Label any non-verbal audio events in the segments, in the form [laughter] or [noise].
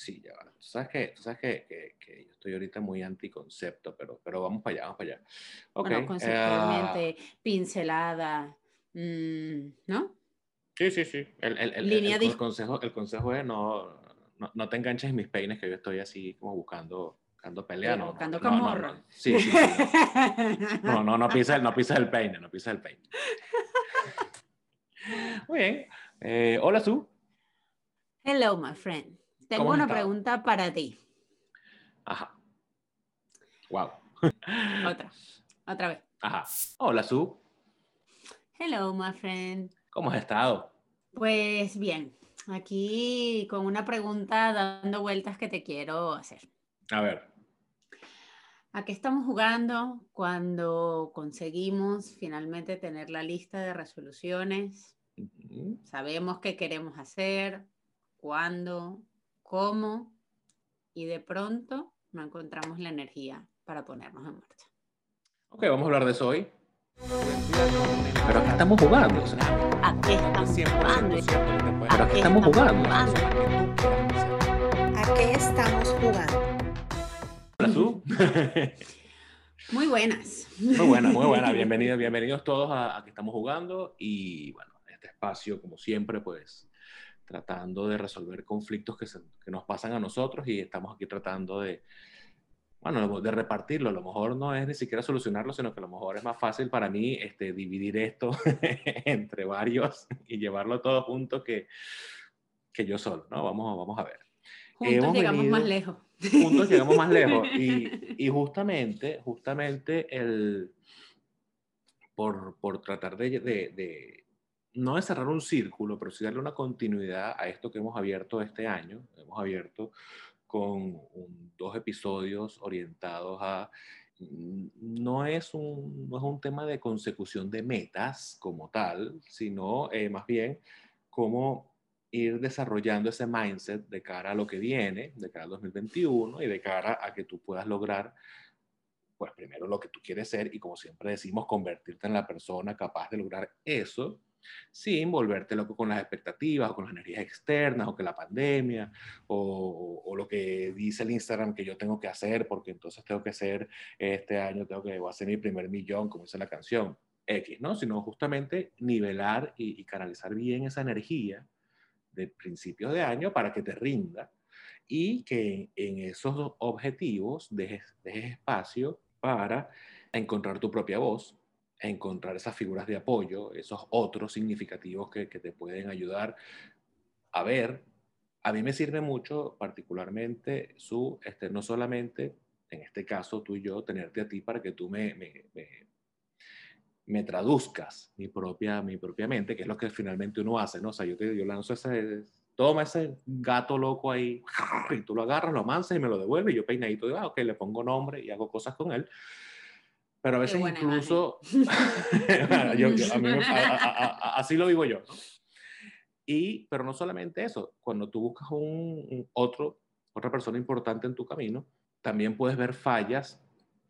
Sí, ya va. Tú sabes que, tú sabes que, que, que yo estoy ahorita muy anticoncepto, pero, pero vamos para allá, vamos para allá. Bueno, conceptualmente, pincelada, mm, ¿no? sí, sí, sí. El, el, el, Línea el- el consejo, el consejo es no, no, no te enganches en mis peines, que yo estoy así como buscando, buscando pelea. No, no, Buscando no, no. Sí, sí, sí. No, no, no pisas no [laughs] pisas el peine, no pisas el peine. [laughs] Muy bien. Eh, hola, Su. Hello, my friend. Tengo ¿Cómo has una estado? pregunta para ti. Ajá. Wow. Otra. Otra vez. Ajá. Hola, Su. Hello, my friend. ¿Cómo has estado? Pues bien, aquí con una pregunta dando vueltas que te quiero hacer. A ver. ¿A qué estamos jugando cuando conseguimos finalmente tener la lista de resoluciones? Ujú. Sabemos qué queremos hacer, cuándo, cómo, y de pronto no encontramos la energía para ponernos en marcha. Ok, vamos a hablar de eso hoy. Pero ¿a qué estamos jugando? O sea, ¿A qué estamos jugando? ¿Pero a qué estamos jugando? ¿A qué estamos jugando? Muy buenas. Muy buena, muy buena. Bienvenidos, bienvenidos todos a, a que estamos jugando y bueno, este espacio como siempre pues tratando de resolver conflictos que, se- que nos pasan a nosotros y estamos aquí tratando de, bueno, de repartirlo. A lo mejor no es ni siquiera solucionarlo, sino que a lo mejor es más fácil para mí este, dividir esto [laughs] entre varios y llevarlo todo junto que, que yo solo, ¿no? Vamos, vamos a ver. Juntos Hemos llegamos más lejos. juntos llegamos más lejos. [laughs] Y, y justamente, justamente el, por, por tratar de, de- de- no de cerrar un círculo, pero sí darle una continuidad a esto que hemos abierto este año. Hemos abierto con un- dos episodios orientados a... mm, No es, un, no es un tema de consecución de metas como tal, sino eh, más bien cómo ir desarrollando ese mindset de cara a lo que viene, de cara al 2021 y de cara a que tú puedas lograr, pues primero lo que tú quieres ser y como siempre decimos, convertirte en la persona capaz de lograr eso sin volverte loco con las expectativas o con las energías externas o que la pandemia o, lo que dice el Instagram que yo tengo que hacer porque entonces tengo que ser este año, tengo que voy a hacer mi primer millón, como dice la canción, X, ¿no? Sino justamente nivelar y, y canalizar bien esa energía de principios de año para que te rinda y que en esos objetivos dejes, dejes espacio para encontrar tu propia voz, encontrar esas figuras de apoyo, esos otros significativos que, que te pueden ayudar a ver. A mí me sirve mucho, particularmente, su, este, no solamente, en este caso tú y yo, tenerte a ti para que tú me, me, me, traduzcas mi propia, mi propia mente, que es lo que finalmente uno hace, ¿no? O sea, yo, te, yo lanzo ese, toma ese gato loco ahí, [laughs] y tú lo agarras, lo amansas y me lo devuelves, y yo peinadito digo, ah, ok, le pongo nombre y hago cosas con él. Pero a veces incluso, [laughs] [laughs] yo- yo- a mí me- a- [laughs] a- a- así lo vivo yo. ¿no? Y, pero no solamente eso, cuando tú buscas un, un otro, otra persona importante en tu camino, también puedes ver fallas,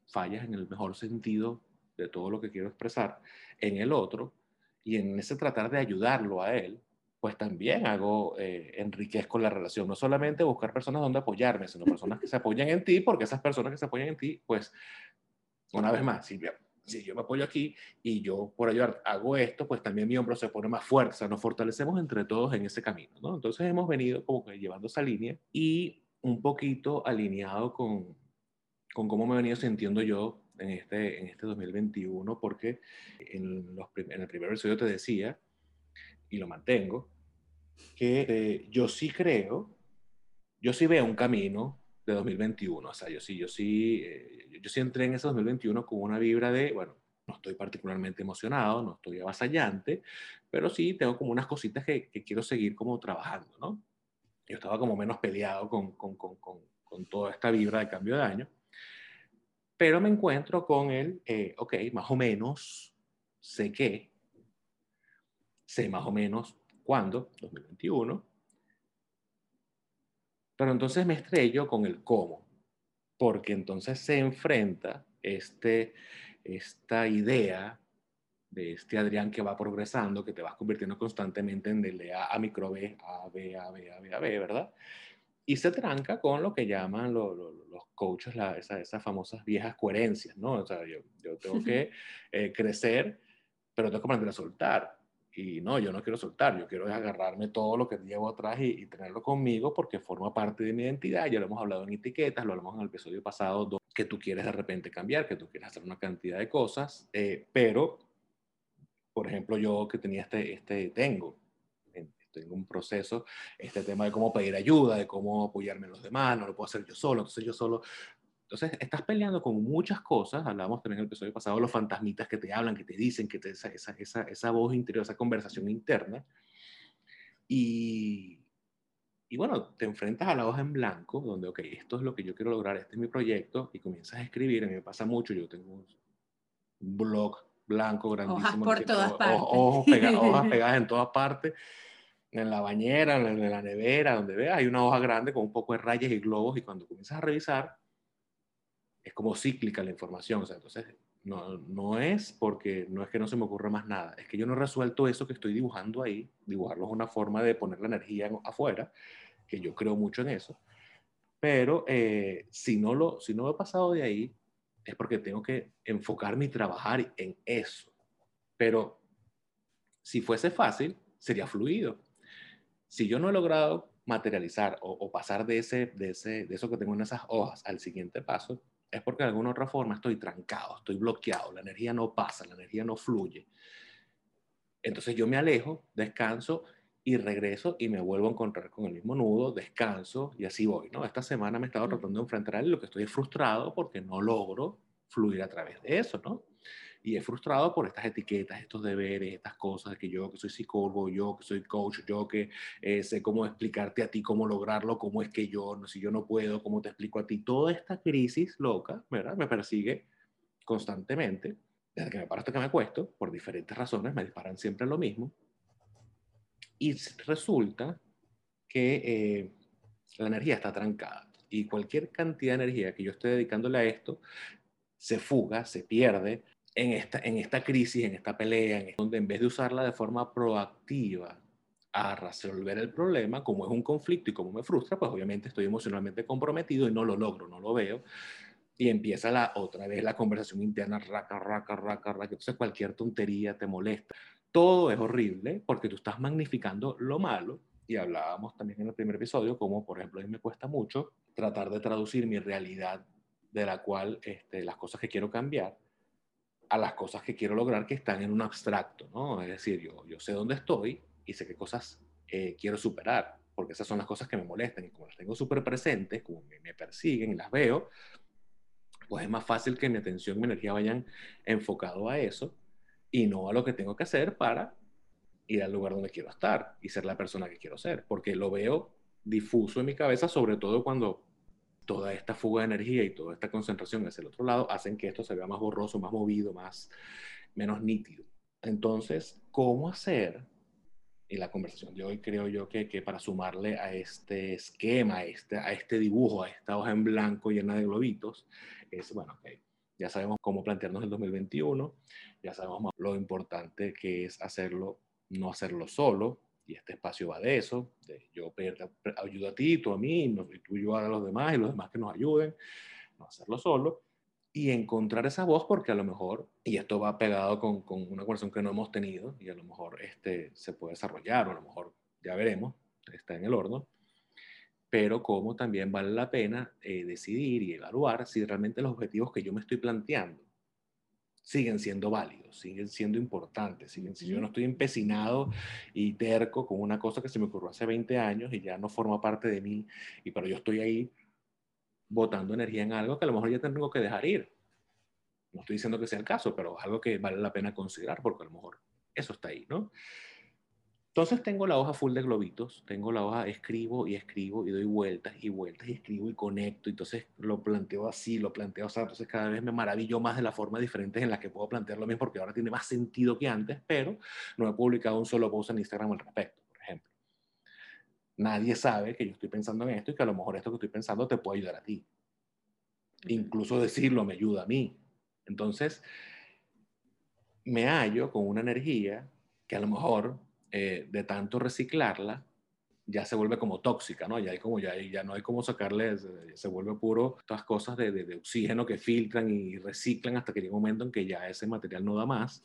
fallas en el mejor sentido de todo lo que quiero expresar, en el otro, y en ese tratar de ayudarlo a él, pues también hago, eh, enriquezco la relación. No solamente buscar personas donde apoyarme, sino personas que se apoyan en ti, porque esas personas que se apoyan en ti, pues, una vez más, si, si yo me apoyo aquí y yo por ayudar hago esto, pues también mi hombro se pone más fuerte, o sea, nos fortalecemos entre todos en ese camino, ¿no? Entonces hemos venido como que llevando esa línea y un poquito alineado con, con cómo me he venido sintiendo yo en este, en este 2021, porque en, los, en el primer episodio te decía, y lo mantengo, que eh, yo sí creo, yo sí veo un camino de 2021, o sea, yo sí, yo sí, eh, yo sí entré en ese 2021 con una vibra de, bueno, no estoy particularmente emocionado, no estoy avasallante, pero sí tengo como unas cositas que, que quiero seguir como trabajando, ¿no? Yo estaba como menos peleado con, con, con, con toda esta vibra de cambio de año, pero me encuentro con el, eh, ok, más o menos sé qué, sé más o menos cuándo, 2021, pero entonces me estrello con el cómo, porque entonces se enfrenta este, esta idea de este Adrián que va progresando, que te vas convirtiendo constantemente en de A a micro B, A, B, A, B, A, B, A, B, ¿verdad? y se tranca con lo que llaman los coaches, esas famosas viejas coherencias, ¿no? O sea, yo, yo tengo [laughs] que eh, crecer, pero tengo que aprender a soltar. Y no, yo no quiero soltar, yo quiero agarrarme todo lo que llevo atrás y, tenerlo conmigo porque forma parte de mi identidad. Ya lo hemos hablado en etiquetas, lo hablamos en el episodio pasado, que tú quieres de repente cambiar, que tú quieres hacer una cantidad de cosas, eh, pero, por ejemplo, yo que tenía este, este, tengo, tengo un proceso, este tema de cómo pedir ayuda, de cómo apoyarme en los demás, no lo puedo hacer yo solo, entonces yo solo entonces, estás peleando con muchas cosas, hablábamos también en el episodio pasado, los fantasmitas que te hablan, que te dicen, que te, esa, esa, esa, esa voz interior, esa conversación interna. Y, y bueno, te enfrentas a la hoja en blanco, donde, ok, esto es lo que yo quiero lograr, este es mi proyecto, y comienzas a escribir. A mí me pasa mucho, yo tengo un blog blanco grandísimo. Hojas por todas partes. hojas [laughs] pegadas en todas partes en la bañera, en la nevera, donde veas, hay una hoja grande con un poco de rayas y globos y cuando comienzas a revisar, es como cíclica la información. O sea, entonces, no, no es porque no es que no se me ocurra más nada, es que yo no he resuelto eso que estoy dibujando ahí. Dibujarlo es una forma de poner la energía afuera, que yo creo mucho en eso. Pero eh, si, no lo, si no he pasado de ahí, es porque tengo que enfocarme y trabajar en eso. Pero si fuese fácil, sería fluido. Si yo no he logrado materializar o, o pasar de, ese, de, ese, de eso que tengo en esas hojas al siguiente paso, es porque de alguna otra forma estoy trancado, estoy bloqueado, la energía no pasa, la energía no fluye. Entonces yo me alejo, descanso y regreso y me vuelvo a encontrar con el mismo nudo, descanso y así voy, ¿no? Esta semana me he estado tratando de enfrentar a lo que estoy frustrado porque no logro fluir a través de eso, ¿no? Y es frustrado por estas etiquetas, estos deberes, estas cosas, que yo que soy psicólogo, yo que soy coach, yo que eh, sé cómo explicarte a ti cómo lograrlo, cómo es que yo, no, si yo no puedo, cómo te explico a ti. Toda esta crisis loca, ¿verdad? Me persigue constantemente, desde que me paro hasta que me acuesto, por diferentes razones, me disparan siempre lo mismo. Y resulta que eh, la energía está trancada y cualquier cantidad de energía que yo esté dedicándole a esto se fuga, se pierde, en esta, en esta crisis, en esta pelea, en donde en vez de usarla de forma proactiva a resolver el problema, como es un conflicto y como me frustra, pues obviamente estoy emocionalmente comprometido y no lo logro, no lo veo. Y empieza la, otra vez la conversación interna, raca, raca, raca, raca. Entonces cualquier tontería te molesta. Todo es horrible porque tú estás magnificando lo malo. Y hablábamos también en el primer episodio, como por ejemplo a mí me cuesta mucho tratar de traducir mi realidad de la cual este, las cosas que quiero cambiar a las cosas que quiero lograr que están en un abstracto, ¿no? Es decir, yo, yo sé dónde estoy y sé qué cosas eh, quiero superar, porque esas son las cosas que me molestan y como las tengo súper presentes, como me, me, persiguen y las veo, pues es más fácil que mi atención y mi energía vayan enfocado a eso y no a lo que tengo que hacer para ir al lugar donde quiero estar y ser la persona que quiero ser, porque lo veo difuso en mi cabeza, sobre todo cuando toda esta fuga de energía y toda esta concentración hacia el otro lado hacen que esto se vea más borroso, más movido, más, menos nítido. Entonces, ¿cómo hacer? Y la conversación de hoy creo yo que, que para sumarle a este esquema, a este, a este dibujo, a esta hoja en blanco llena de globitos, es, bueno, okay, ya sabemos cómo plantearnos el 2021, ya sabemos lo importante que es hacerlo, no hacerlo solo, y este espacio va de eso, de yo pedir ayuda a ti, tú a mí, y tú ayudar a los demás y los demás que nos ayuden, no hacerlo solo, y encontrar esa voz porque a lo mejor, y esto va pegado con, con una conversación que no hemos tenido, y a lo mejor este, se puede desarrollar, o a lo mejor ya veremos, está en el horno, pero como también vale la pena eh, decidir y evaluar si realmente los objetivos que yo me estoy planteando siguen siendo válidos, siguen siendo importantes, siguen, si yo no estoy empecinado y terco con una cosa que se me ocurrió hace 20 años y ya no forma parte de mí, y pero yo estoy ahí botando energía en algo que a lo mejor ya tengo que dejar ir. No estoy diciendo que sea el caso, pero algo que vale la pena considerar porque a lo mejor eso está ahí, ¿no? Entonces tengo la hoja full de globitos, tengo la hoja, escribo y escribo y doy vueltas y vueltas y escribo y conecto, entonces lo planteo así, lo planteo así, entonces cada vez me maravillo más de las formas diferentes en las que puedo plantearlo mismo porque ahora tiene más sentido que antes, pero no he publicado un solo post en Instagram al respecto, por ejemplo. Nadie sabe que yo estoy pensando en esto y que a lo mejor esto que estoy pensando te puede ayudar a ti. Incluso decirlo me ayuda a mí. Entonces, me hallo con una energía que a lo mejor eh, de tanto reciclarla, ya se vuelve como tóxica, ¿no? Ya, hay como, ya, ya no hay como sacarle, se, vuelve puro todas cosas de, de, oxígeno que filtran y reciclan hasta que llega un momento en que ya ese material no da más.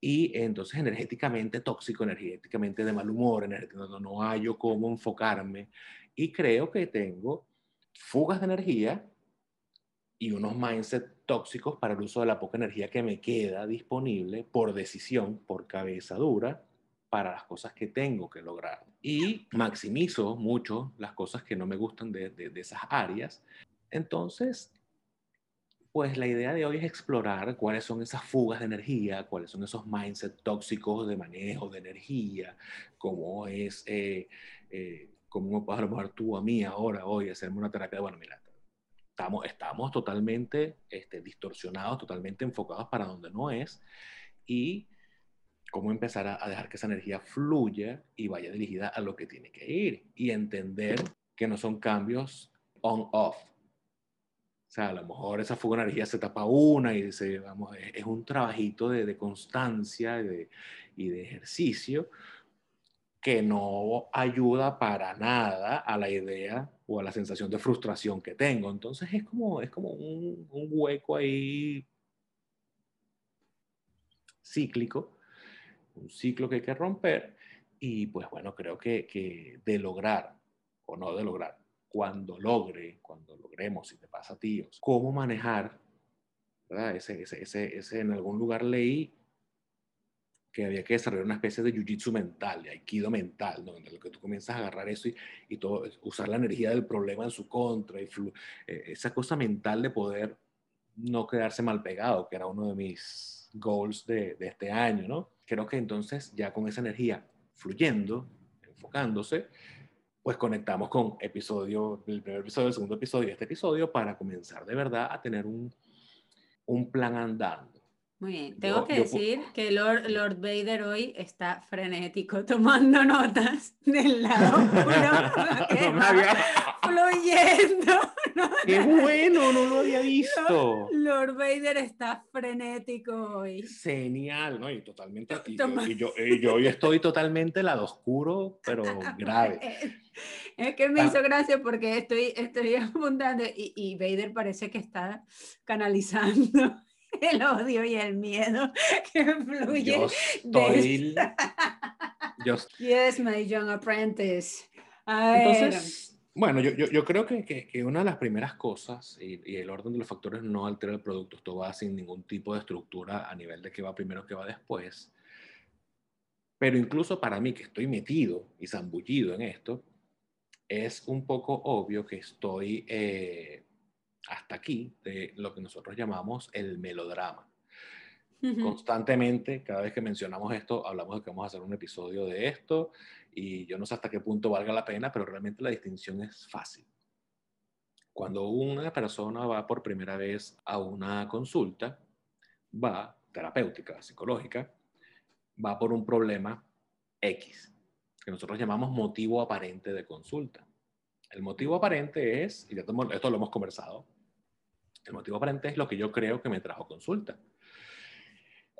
Y entonces energéticamente tóxico, energéticamente de mal humor, no, no hallo cómo enfocarme. Y creo que tengo fugas de energía y unos mindset tóxicos para el uso de la poca energía que me queda disponible por decisión, por cabeza dura, para las cosas que tengo que lograr. Y maximizo mucho las cosas que no me gustan de, de, esas áreas. Entonces, pues la idea de hoy es explorar cuáles son esas fugas de energía, cuáles son esos mindset tóxicos de manejo de energía, cómo es, eh, eh, cómo a lo tú a mí ahora, hoy, hacerme una terapia bueno, mira, estamos, estamos totalmente este, distorsionados, totalmente enfocados para donde no es, y cómo empezar a, dejar que esa energía fluya y vaya dirigida a lo que tiene que ir y entender que no son cambios on-off. O sea, a lo mejor esa fuga de energía se tapa una y dice, vamos, es, un trabajito de, constancia y de, ejercicio que no ayuda para nada a la idea o a la sensación de frustración que tengo. Entonces es como, es como un, un hueco ahí cíclico un ciclo que hay que romper y pues bueno, creo que, que de lograr o no de lograr, cuando logre, cuando logremos, si te pasa a ti, cómo manejar, ¿verdad? Ese, ese, ese, ese, en algún lugar leí que había que desarrollar una especie de jiu-jitsu mental, de aikido mental, donde lo que tú comienzas a agarrar eso y, y, todo, usar la energía del problema en su contra, y eh, esa cosa mental de poder no quedarse mal pegado, que era uno de mis goals de, de este año, ¿no? creo que entonces ya con esa energía fluyendo, enfocándose, pues conectamos con episodio, el primer episodio, el segundo episodio y este episodio para comenzar de verdad a tener un, un plan andando. Muy bien, tengo que decir que Lord, Lord, Vader hoy está frenético [laughs] tomando notas del lado [laughs] [laughs] fluyendo. ¡Qué [laughs] bueno! No lo había visto. Lord Vader está frenético hoy. Genial, ¿no? Y totalmente. Y, y yo, y yo hoy estoy totalmente lado oscuro, pero [laughs] grave. Es que me hizo gracia porque estoy, estoy apuntando y, y Vader parece que está canalizando [laughs] el odio y el miedo que fluye. Yo estoy... Yo... Yes, my young apprentice. Entonces, bueno, yo, yo, yo creo que, que, que, una de las primeras cosas, y, y, el orden de los factores no altera el producto, esto va sin ningún tipo de estructura a nivel de qué va primero, qué va después. Pero incluso para mí, que estoy metido y zambullido en esto, es un poco obvio que estoy eh, hasta aquí de lo que nosotros llamamos el melodrama. Constantemente, cada vez que mencionamos esto, hablamos de que vamos a hacer un episodio de esto y yo no sé hasta qué punto valga la pena, pero realmente la distinción es fácil. Cuando una persona va por primera vez a una consulta, va terapéutica, psicológica, va por un problema X, que nosotros llamamos motivo aparente de consulta. El motivo aparente es, y esto lo hemos conversado, el motivo aparente es lo que yo creo que me trajo consulta.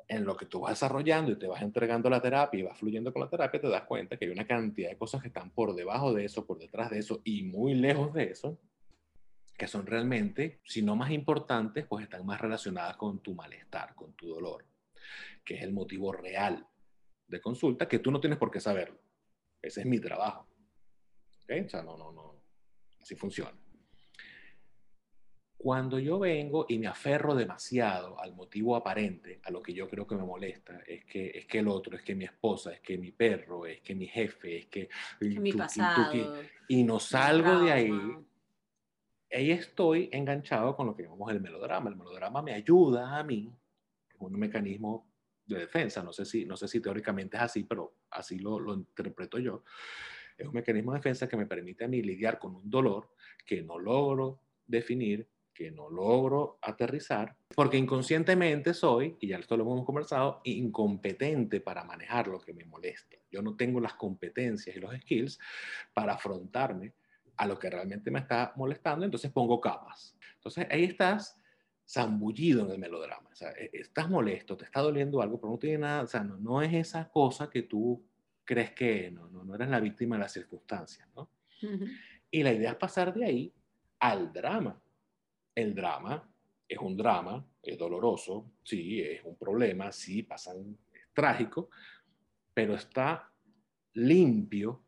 En lo que tú vas desarrollando y te vas entregando la terapia y vas fluyendo con la terapia, te das cuenta que hay una cantidad de cosas que están por debajo de eso, por detrás de eso y muy lejos de eso, que son realmente, si no más importantes, pues están más relacionadas con tu malestar, con tu dolor, que es el motivo real de consulta, que tú no tienes por qué saberlo. Ese es mi trabajo. ¿Okay? O sea, no, no, no. Así funciona. Cuando yo vengo y me aferro demasiado al motivo aparente, a lo que yo creo que me molesta, es que, es que el otro, es que mi esposa, es que mi perro, es que mi jefe, es que... mi pasado, y no salgo de ahí, ahí estoy enganchado con lo que llamamos el melodrama. El melodrama me ayuda a mí, es un mecanismo de defensa, no sé si, no sé si teóricamente es así, pero así lo, lo interpreto yo. Es un mecanismo de defensa que me permite a mí lidiar con un dolor que no logro definir que no logro aterrizar, porque inconscientemente soy, y ya esto lo hemos conversado, incompetente para manejar lo que me molesta. Yo no tengo las competencias y los skills para afrontarme a lo que realmente me está molestando, entonces pongo capas. Entonces ahí estás zambullido en el melodrama. O sea, e, estás molesto, te está doliendo algo, pero no tiene nada, o sea, no, no es esa cosa que tú crees que no, no, no eres la víctima de las circunstancias, ¿no? Y la idea es pasar de ahí al drama. El drama es un drama, es doloroso, sí, es un problema, sí, pasan, es trágico, pero está limpio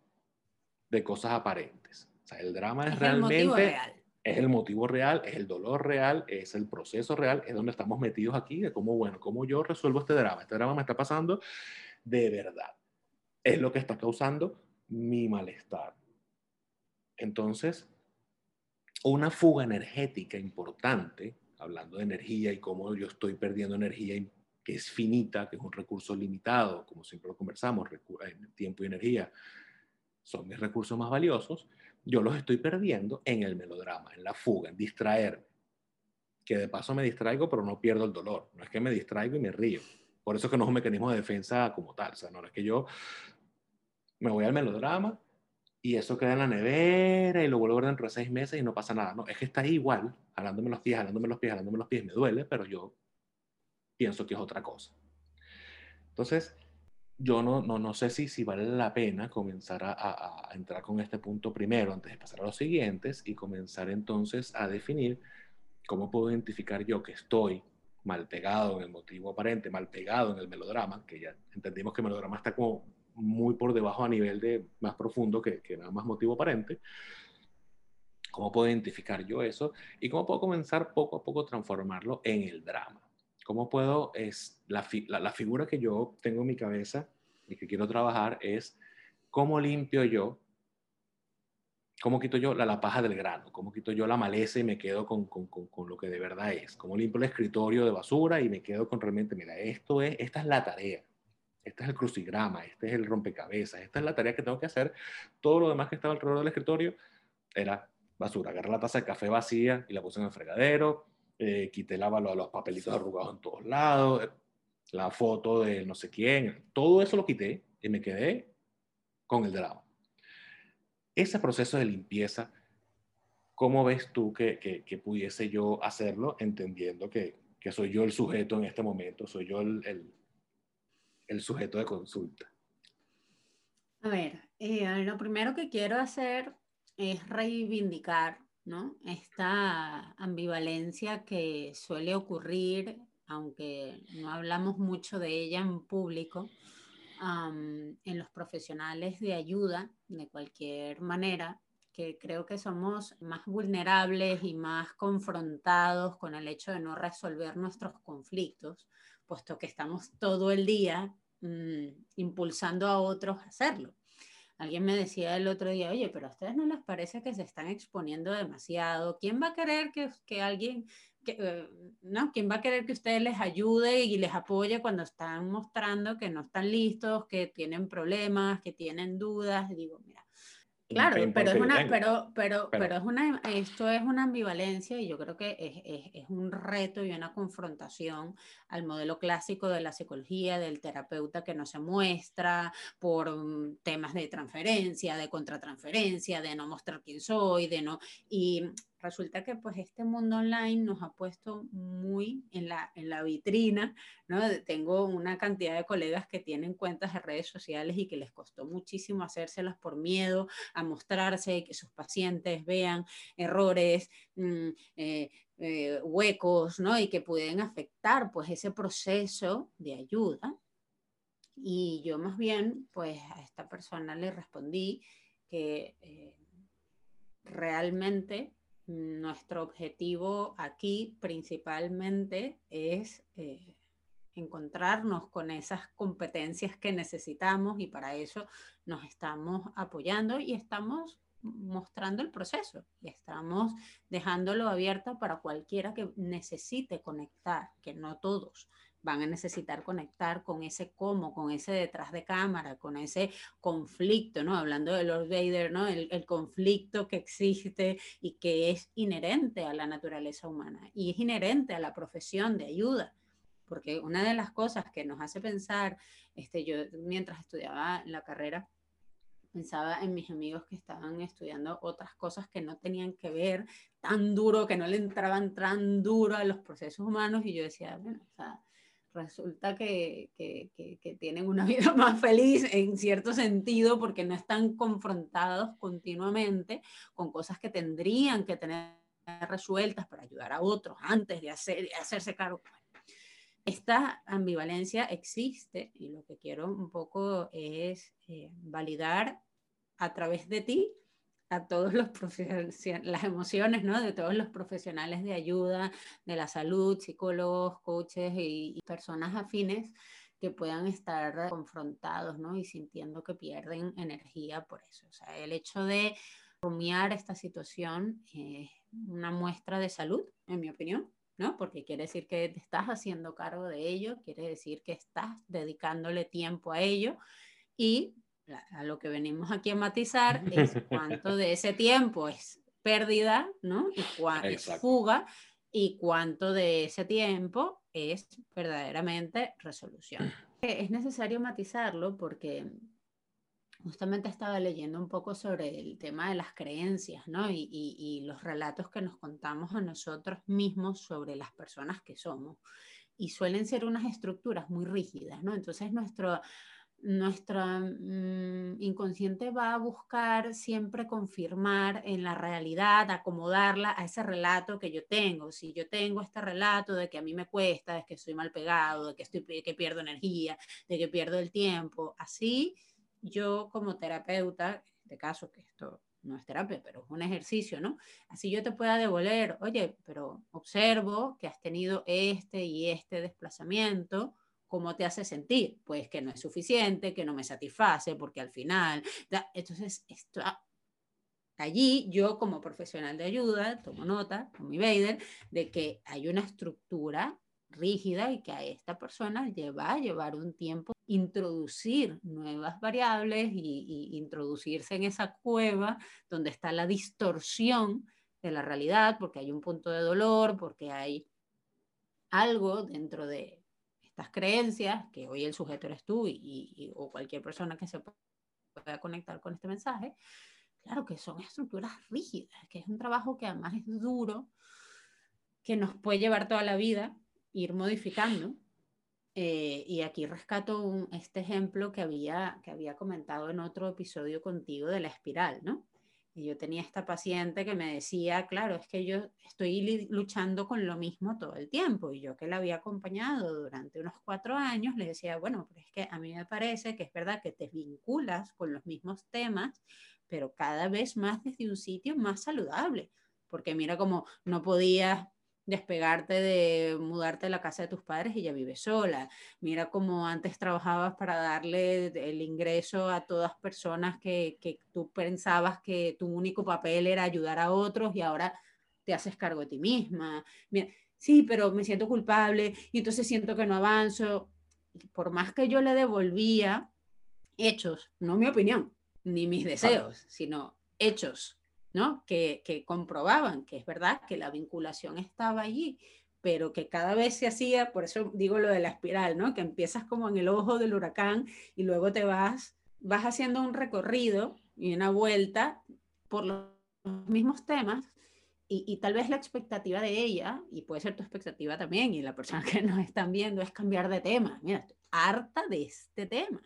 de cosas aparentes. O sea, el drama es, realmente... Es el motivo real, es el dolor real, es el proceso real, es donde estamos metidos aquí, de cómo, bueno, cómo yo resuelvo este drama. Este drama me está pasando de verdad. Es lo que está causando mi malestar. Entonces, una fuga energética importante, hablando de energía y cómo yo estoy perdiendo energía que es finita, que es un recurso limitado, como siempre lo conversamos, tiempo y energía son mis recursos más valiosos, yo los estoy perdiendo en el melodrama, en la fuga, en distraerme. Que de paso me distraigo, pero no pierdo el dolor. No es que me distraigo y me río. Por eso es que no es un mecanismo de defensa como tal. O sea, no es que yo me voy al melodrama y eso queda en la nevera y lo vuelvo a ver dentro de seis meses y no pasa nada. No, es que está ahí igual, jalándome los pies, jalándome los pies, jalándome los pies, me duele, pero yo pienso que es otra cosa. Entonces, yo no, no, no sé si, si vale la pena comenzar a, a, entrar con este punto primero antes de pasar a los siguientes y comenzar entonces a definir cómo puedo identificar yo que estoy mal pegado en el motivo aparente, mal pegado en el melodrama, que ya entendimos que el melodrama está como muy por debajo a nivel de más profundo que, que nada más motivo aparente. ¿Cómo puedo identificar yo eso? Y cómo puedo comenzar poco a poco a transformarlo en el drama. ¿Cómo puedo, es la, la, figura que yo tengo en mi cabeza y que quiero trabajar es cómo limpio yo, cómo quito yo la, la paja del grano, cómo quito yo la maleza y me quedo con, con, con, lo que de verdad es, cómo limpio el escritorio de basura y me quedo con realmente, mira, esto es, esta es la tarea, este es el crucigrama, este es el rompecabezas, esta es la tarea que tengo que hacer, todo lo demás que estaba alrededor del escritorio era basura, agarré la taza de café vacía y la puse en el fregadero, eh, quité la, los papelitos arrugados en todos lados, la foto de no sé quién, todo eso lo quité y me quedé con el drama. Ese proceso de limpieza, ¿cómo ves tú que, que, pudiese yo hacerlo entendiendo que, que, soy yo el sujeto en este momento, soy yo el, el, el sujeto de consulta? A ver, eh, lo primero que quiero hacer es reivindicar ¿no? Esta ambivalencia que suele ocurrir, aunque no hablamos mucho de ella en público, en los profesionales de ayuda de cualquier manera, que creo que somos más vulnerables y más confrontados con el hecho de no resolver nuestros conflictos, puesto que estamos todo el día mm, impulsando a otros a hacerlo. Alguien me decía el otro día, oye, pero a ustedes no les parece que se están exponiendo demasiado. ¿Quién va a querer que, que alguien, que, eh, no, quién va a querer que ustedes les ayude y les apoye cuando están mostrando que no están listos, que tienen problemas, que tienen dudas? digo, mira, Claro, pero es una, pero, pero, pero, es una, esto es una ambivalencia y yo creo que es, es, es, un reto y una confrontación al modelo clásico de la psicología, del terapeuta que no se muestra por mm, temas de transferencia, de contratransferencia, de no mostrar quién soy, de no, y resulta que pues este mundo online nos ha puesto muy en la, en la vitrina, ¿no? Tengo una cantidad de colegas que tienen cuentas de redes sociales y que les costó muchísimo hacérselas por miedo a mostrarse que sus pacientes vean errores, mm, eh, eh, huecos, ¿no? Y que pueden afectar pues ese proceso de ayuda. Y yo más bien pues a esta persona le respondí que... Eh, realmente nuestro objetivo aquí principalmente es eh, encontrarnos con esas competencias que necesitamos y para eso nos estamos apoyando y estamos mostrando el proceso y estamos dejándolo abierto para cualquiera que necesite conectar, que no todos, van a necesitar conectar con ese cómo, con ese detrás de cámara, con ese conflicto, ¿no? Hablando de Lord Vader, ¿no? El, el, conflicto que existe y que es inherente a la naturaleza humana y es inherente a la profesión de ayuda. Porque una de las cosas que nos hace pensar, este, yo mientras estudiaba la carrera, pensaba en mis amigos que estaban estudiando otras cosas que no tenían que ver tan duro, que no le entraban tan duro a los procesos humanos y yo decía, bueno, o sea, resulta que, que, tienen una [laughs] vida más feliz en cierto sentido porque no están confrontados continuamente con cosas que tendrían que tener resueltas para ayudar a otros antes de, hacer, de hacerse cargo. Esta ambivalencia existe y lo que quiero un poco es eh, validar a través de ti a todos los las emociones, ¿no? De todos los profesionales de ayuda, de la salud, psicólogos, coaches y, personas afines que puedan estar confrontados, ¿no? Y sintiendo que pierden energía por eso. O sea, el hecho de rumiar esta situación es una muestra de salud, en mi opinión, ¿no? Porque quiere decir que te estás haciendo cargo de ello, quiere decir que estás dedicándole tiempo a ello y a lo que venimos aquí a matizar [laughs] es cuánto de ese tiempo es pérdida, ¿no? Y cuánto es fuga y cuánto de ese tiempo es verdaderamente resolución. [clears throat] Es necesario matizarlo porque justamente estaba leyendo un poco sobre el tema de las creencias, ¿no? Y, y, y, los relatos que nos contamos a nosotros mismos sobre las personas que somos. Y suelen ser unas estructuras muy rígidas, ¿no? Entonces nuestro, nuestro mm, inconsciente va a buscar siempre confirmar en la realidad, acomodarla a ese relato que yo tengo. Si yo tengo este relato de que a mí me cuesta, de que estoy mal pegado, de que, estoy, que pierdo energía, de que pierdo el tiempo, así yo como terapeuta, en este caso que esto no es terapia, pero es un ejercicio, ¿no? Así yo te pueda devolver, oye, pero observo que has tenido este y este desplazamiento cómo te hace sentir, pues que no es suficiente, que no me satisface, porque al final, entonces, esto, allí yo como profesional de ayuda tomo nota con mi Bader de que hay una estructura rígida y que a esta persona lleva a llevar un tiempo introducir nuevas variables y, y, introducirse en esa cueva donde está la distorsión de la realidad, porque hay un punto de dolor, porque hay algo dentro de, creencias, que hoy el sujeto eres tú y, o cualquier persona que se pueda conectar con este mensaje, claro que son estructuras rígidas, que es un trabajo que además es duro, que nos puede llevar toda la vida, ir modificando. Eh, y aquí rescato este ejemplo que había, que había comentado en otro episodio contigo de la espiral, ¿no? Y yo tenía esta paciente que me decía, claro, es que yo estoy luchando con lo mismo todo el tiempo. Y yo que la había acompañado durante unos cuatro años, le decía, bueno, pero es que a mí me parece que es verdad que te vinculas con los mismos temas, pero cada vez más desde un sitio más saludable. Porque mira como no podías despegarte de mudarte a la casa de tus padres y ya vives sola. Mira cómo antes trabajabas para darle el ingreso a todas personas que, que tú pensabas que tu único papel era ayudar a otros y ahora te haces cargo de ti misma. Mira, sí, pero me siento culpable y entonces siento que no avanzo. Por más que yo le devolvía hechos, no mi opinión, ni mis deseos, sino hechos ¿no? Que, que comprobaban que es verdad que la vinculación estaba allí, pero que cada vez se hacía, por eso digo lo de la espiral, ¿no? Que empiezas como en el ojo del huracán y luego te vas, vas haciendo un recorrido y una vuelta por los mismos temas y, y, tal vez la expectativa de ella, y puede ser tu expectativa también, y la persona [laughs] que nos están viendo, es cambiar de tema. Mira, harta de este tema.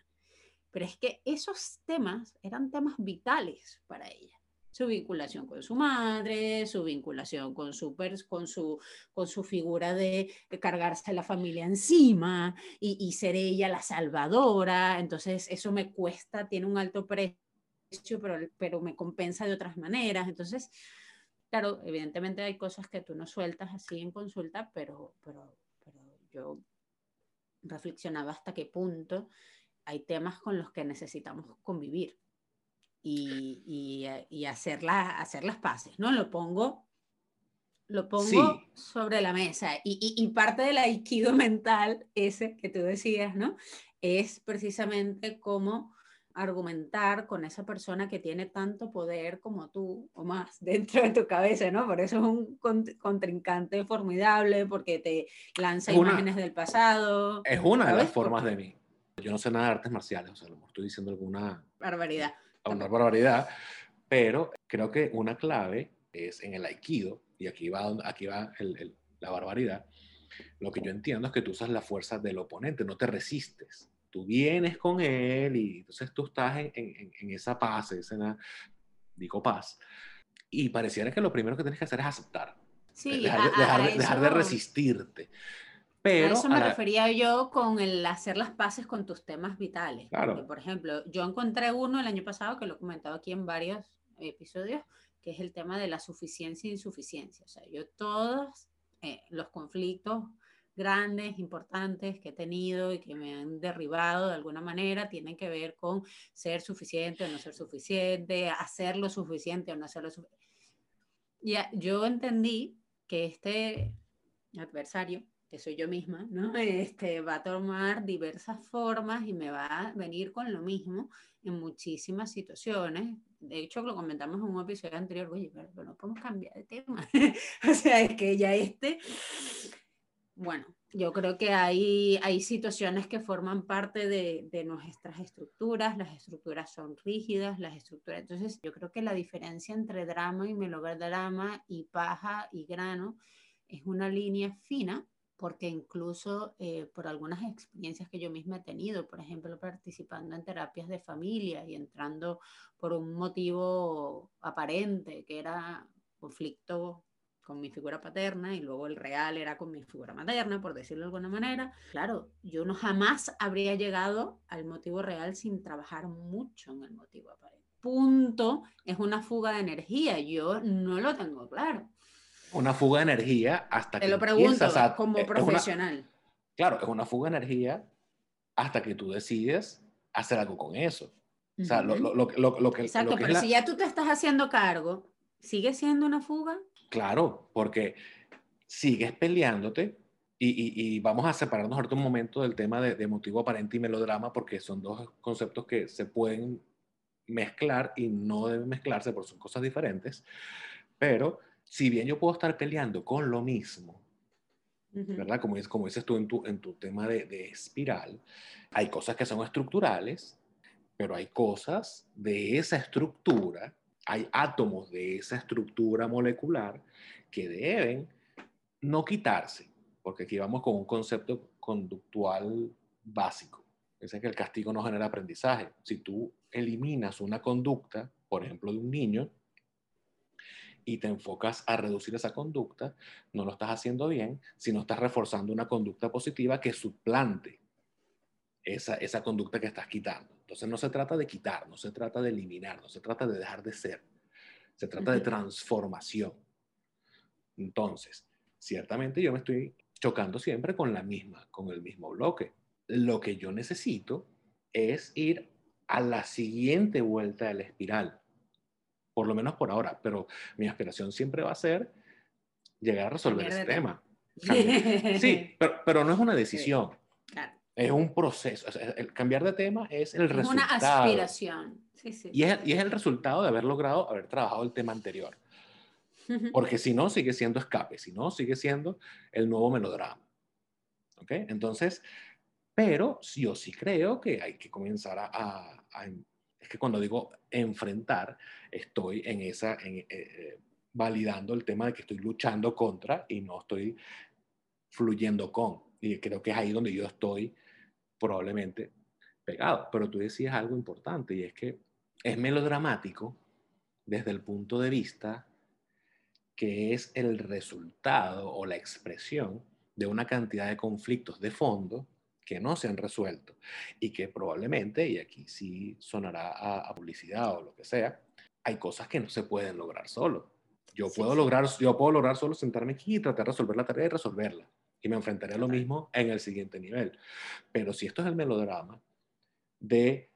Pero es que esos temas eran temas vitales para ella su vinculación con su madre, su vinculación con su, con su, con su figura de, cargarse a la familia encima y, y, ser ella la salvadora. Entonces eso me cuesta, tiene un alto precio, pero, pero me compensa de otras maneras. Entonces, claro, evidentemente hay cosas que tú no sueltas así en consulta, pero, pero, pero yo reflexionaba hasta qué punto hay temas con los que necesitamos convivir y, eh, y, hacer, hacer las paces, ¿no? Lo pongo, lo pongo sobre la mesa y, y, parte del aikido [laughs] mental ese que tú decías, ¿no? Es precisamente cómo argumentar con esa persona que tiene tanto poder como tú o más [laughs] dentro de tu cabeza, ¿no? Por eso es un contrincante formidable, porque te lanza imágenes del pasado. Es una de las formas de mí. Yo no sé nada de artes marciales, o sea, lo estoy diciendo alguna... Barbaridad una barbaridad, pero creo que una clave es en el aikido, y aquí va, aquí va la barbaridad, lo que yo entiendo es que tú usas la fuerza del oponente, no te resistes. Tú vienes con él y entonces tú estás en, en, en esa paz, esa, digo paz, y pareciera que lo primero que tienes que hacer es aceptar. Sí, dejar, de, dejar, de, dejar de resistirte. Pero a eso me a la- refería yo con el hacer las paces con tus temas vitales. Claro. Porque, por ejemplo, yo encontré uno el año pasado que lo he comentado aquí en varios episodios, que es el tema de la suficiencia e insuficiencia. O sea, yo todos eh, los conflictos grandes, importantes que he tenido y que me han derribado de alguna manera tienen que ver con ser suficiente o no ser suficiente, hacer lo suficiente o no hacer lo suficiente. Ya, yo entendí que este adversario, que soy yo misma, ¿no? [laughs] Este, va a tomar diversas formas y me va a venir con lo mismo en muchísimas situaciones. De hecho, lo comentamos en un episodio anterior, oye, pero, pero no podemos cambiar de tema. [laughs] o sea, es que ya este, bueno, yo creo que hay, hay situaciones que forman parte de, de nuestras estructuras, las estructuras son rígidas, las estructuras, entonces yo creo que la diferencia entre drama y melodrama y paja y grano es una línea fina porque incluso eh, por algunas experiencias que yo misma he tenido, por ejemplo, participando en terapias de familia y entrando por un motivo aparente, que era conflicto con mi figura paterna y luego el real era con mi figura materna, por decirlo de alguna manera. Claro, yo no jamás habría llegado al motivo real sin trabajar mucho en el motivo aparente. Punto, es una fuga de energía, yo no lo tengo claro. Una fuga de energía hasta Te que lo pregunto a- como es una- profesional. claro, es una fuga de energía hasta que tú decides hacer algo con eso. O sea, lo, lo, lo, lo- lo que, Exacto, que es pero la- si ya tú te estás haciendo cargo, ¿sigue siendo una fuga? Claro, porque sigues peleándote y, y- y vamos a separarnos ahorita un momento del tema de, de motivo aparente y melodrama porque son dos conceptos que se pueden mezclar y no deben mezclarse porque son cosas diferentes. Pero si bien yo puedo estar peleando con lo mismo. ¿verdad? Como, dices- como dices tú en tu, en tu tema de, de espiral, hay cosas que son estructurales, pero hay cosas de esa estructura, hay átomos de esa estructura molecular que deben no quitarse, porque aquí vamos con un concepto conductual básico. Es que el castigo no genera aprendizaje. Si tú eliminas una conducta, por ejemplo, de un niño, y te enfocas a reducir esa conducta, no lo estás haciendo bien, sino estás reforzando una conducta positiva que suplante esa, esa conducta que estás quitando. Entonces no se trata de quitar, no se trata de eliminar, no se trata de dejar de ser, se trata de Ujú. transformación. Entonces, ciertamente yo me estoy chocando siempre con la misma, con el mismo bloque. Lo que yo necesito es ir a la siguiente vuelta de la espiral, por lo menos por ahora, pero mi aspiración siempre va a ser llegar a resolver ese tema. [laughs] Sí, pero, pero no es una decisión, Claro. es un proceso. O sea, el cambiar de tema es el Es resultado. una aspiración. Sí, sí. Y es, y es el resultado de haber logrado haber trabajado el tema anterior. Porque si no, sigue siendo escape, si no, sigue siendo el nuevo melodrama. ¿Ok? Entonces, pero yo sí creo que hay que comenzar a- a- es que cuando digo enfrentar, estoy en esa... eh, eh, validando el tema de que estoy luchando contra y no estoy fluyendo con. Y creo que es ahí donde yo estoy probablemente pegado. Pero tú decías algo importante y es que es melodramático desde el punto de vista que es el resultado o la expresión de una cantidad de conflictos de fondo que no se han resuelto y que probablemente, y aquí sí sonará a, a publicidad o lo que sea, hay cosas que no se pueden lograr solo. Yo Sí, puedo sí. lograr, yo puedo lograr solo sentarme aquí y tratar de resolver la tarea y resolverla. Y me enfrentaré a lo mismo en el siguiente nivel. Pero si esto es el melodrama de